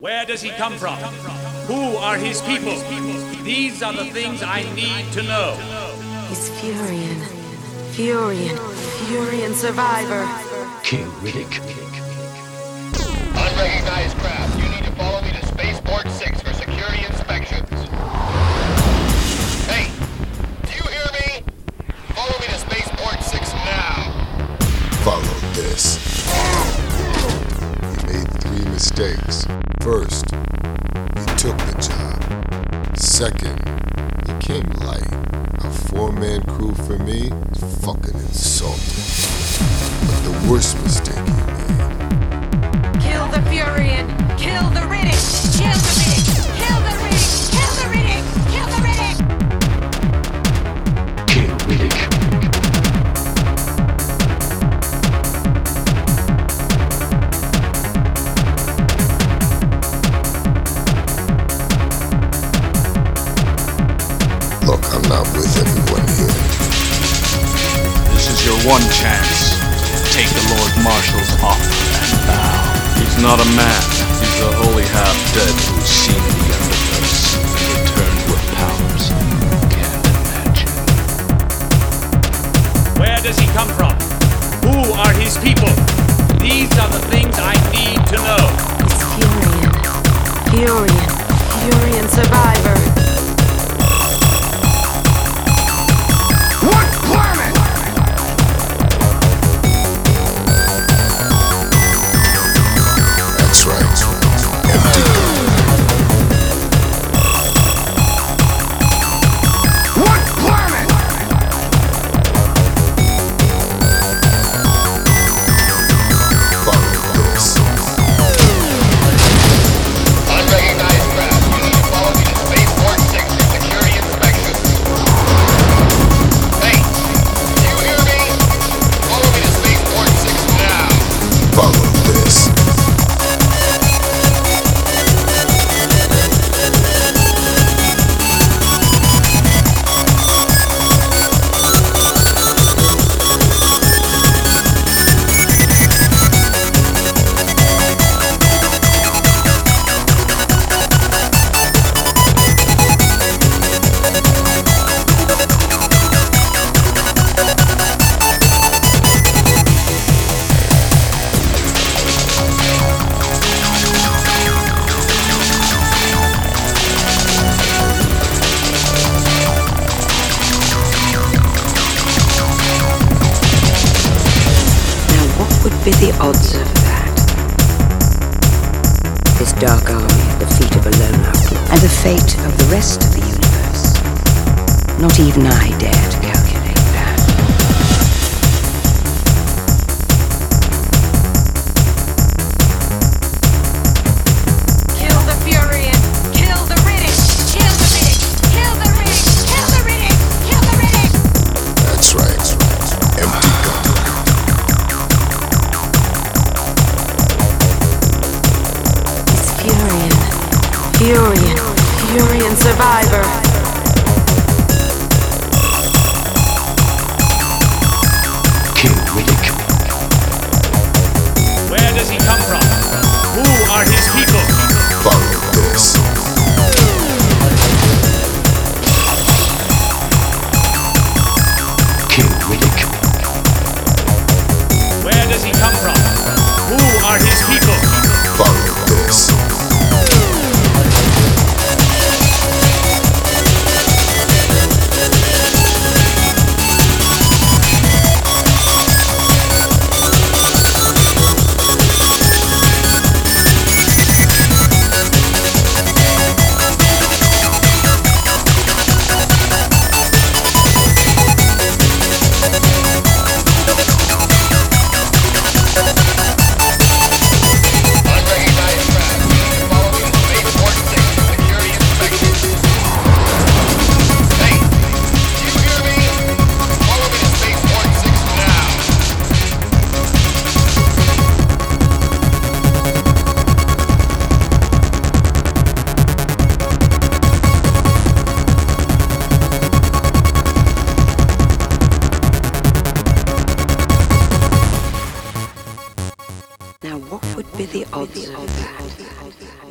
Where does he come from? Who are his people? These are the things I need to know. He's Furyan. Furyan. Furyan survivor. King Riddick. Unrecognized craft. You need to follow me to Spaceport 6 for security inspections. Hey, do you hear me? Follow me to Spaceport 6 now. Follow this. You made three mistakes. First, you took the job. Second, you came light. A four-man crew for me is fucking insulting. But the worst mistake you made, one chance. Take the Lord Marshal's offer and bow. He's not a man. He's a holy half-dead who's seen the universe and returned with powers you can't imagine. Where does he come from? Who are his people? Be the odds of that? This dark army at the feet of a lone outlaw, and the fate of the rest of the universe. Not even I dare to Furyan. Furyan. Furyan survivor. be the odds of that?